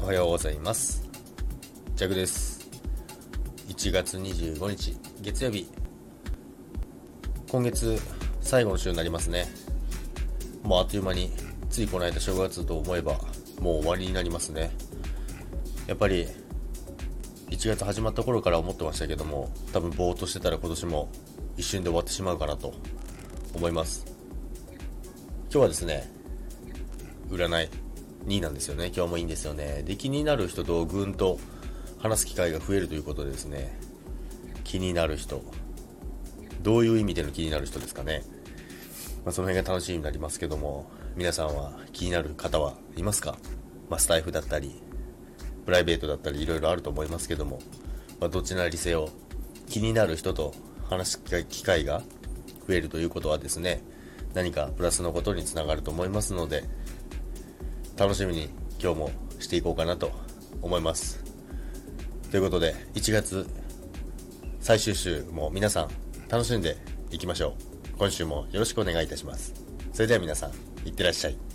おはようございます。ジャグです。1月25日月曜日。今月最後の週になりますね。もうあっという間についこの間正月と思えばもう終わりになりますね。やっぱり1月始まった頃から思ってましたけども多分ぼーっとしてたら今年も一瞬で終わってしまうかなと思います。今日はですね占い。2位なんですよね。今日もいいんですよね。で気になる人とぐんと話す機会が増えるということでですね。気になる人。どういう意味での気になる人ですかね、まあ、その辺が楽しみになりますけども皆さんは気になる方はいますか、まあ、スタイフだったりプライベートだったりいろいろあると思いますけども、まあ、どちらにせよ気になる人と話す機会が増えるということはですね何かプラスのことにつながると思いますので楽しみに今日もしていこうかなと思います。ということで1月最終週も皆さん楽しんでいきましょう。今週もよろしくお願いいたします。それでは皆さんいってらっしゃい。